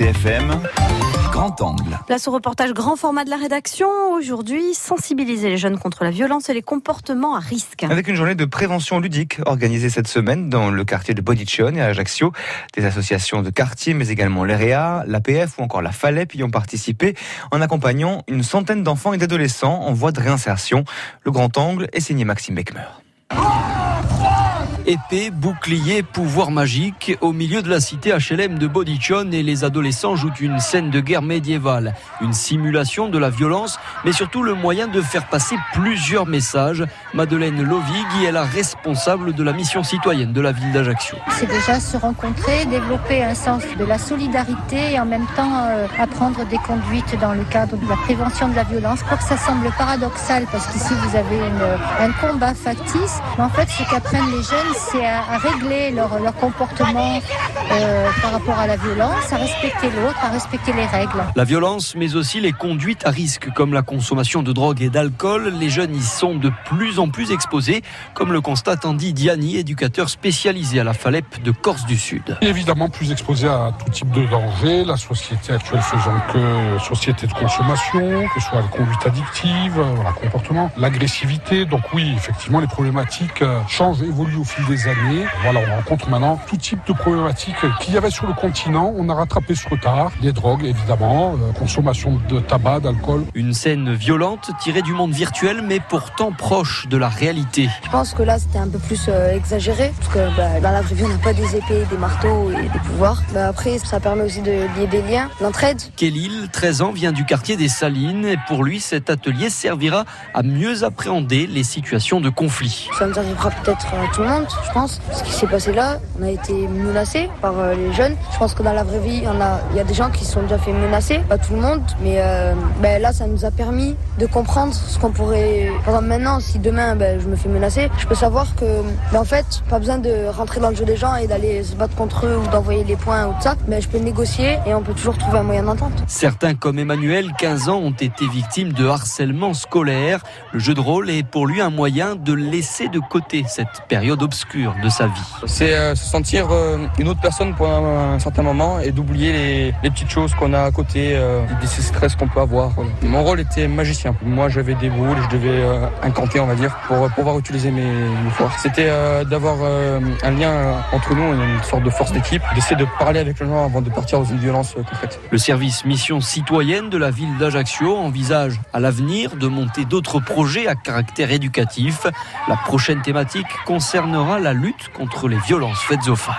RCFM Grand Angle. Place au reportage grand format de la rédaction. Aujourd'hui, sensibiliser les jeunes contre la violence et les comportements à risque. Avec une journée de prévention ludique organisée cette semaine dans le quartier de Bodichon et à Ajaccio. Des associations de quartier, mais également l'EREA, l'APF ou encore la FALEP y ont participé en accompagnant une centaine d'enfants et d'adolescents en voie de réinsertion. Le grand angle est signé Maxime Beckmer. Épée, bouclier, pouvoir magique, au milieu de la cité HLM de Bodichon et les adolescents jouent une scène de guerre médiévale, une simulation de la violence, mais surtout le moyen de faire passer plusieurs messages. Madeleine Lovig est la responsable de la mission citoyenne de la ville d'Ajaccio. C'est déjà se rencontrer, développer un sens de la solidarité et en même temps euh, apprendre des conduites dans le cadre de la prévention de la violence. Pour que ça semble paradoxal parce qu'ici vous avez un combat factice, mais en fait ce qu'apprennent les jeunes c'est à, à, régler leur, leur comportement euh, par rapport à la violence, à respecter l'autre, à respecter les règles. La violence, mais aussi les conduites à risque, comme la consommation de drogue et d'alcool. Les jeunes y sont de plus en plus exposés, comme le constate Andy Diani, éducateur spécialisé à la FALEP de Corse du Sud. Évidemment plus exposés à tout type de danger, la société actuelle faisant que société de consommation, que ce soit la conduite addictive, le comportement, l'agressivité. Donc oui, effectivement, les problématiques changent, évoluent au fil des années. Voilà, on rencontre maintenant tout type de problématiques qu'il y avait sur le continent. On a rattrapé ce retard. Les drogues, évidemment, euh, consommation de tabac, d'alcool. Une scène violente tirée du monde virtuel, mais pourtant proche de la réalité. Je pense que là, c'était un peu plus euh, exagéré, parce que bah, dans la vraie vie, on n'a pas des épées, des marteaux et des pouvoirs. Bah, après, ça permet aussi de lier des liens, l'entraide. Kélil, 13 ans, vient du quartier des Salines. Et pour lui, cet atelier servira à mieux appréhender les situations de conflit. Ça nous arrivera peut-être à tout le monde je pense. Ce qui s'est passé là, on a été menacé par euh, les jeunes. Je pense que dans la vraie vie, il y, en a, il y a des gens qui se sont déjà fait menacer, pas tout le monde, mais euh, ben là, ça nous a permis de comprendre ce qu'on pourrait. Par exemple, maintenant, si demain ben, je me fais menacer, je peux savoir que, ben, en fait, pas besoin de rentrer dans le jeu des gens et d'aller se battre contre eux ou d'envoyer les points ou tout ça, mais je peux négocier et on peut toujours trouver un moyen d'entente. Certains, comme Emmanuel, 15 ans, ont été victimes de harcèlement scolaire. Le jeu de rôle est pour lui un moyen de laisser de côté cette période obscure de sa vie. C'est euh, se sentir euh, une autre personne pour un, un certain moment et d'oublier les, les, petites choses qu'on a à côté, euh, des stress qu'on peut avoir. Voilà. Mon rôle était magicien. Moi, j'avais des boules, je devais euh, incanter, on va dire, pour pouvoir utiliser mes, mes forces. C'était d'avoir un lien entre nous, une sorte de force d'équipe, d'essayer de parler avec les gens avant de partir dans une violence concrète. Le service mission citoyenne de la ville d'Ajaccio envisage à l'avenir de monter d'autres projets à caractère éducatif. La prochaine thématique concernera la lutte contre les violences faites aux femmes.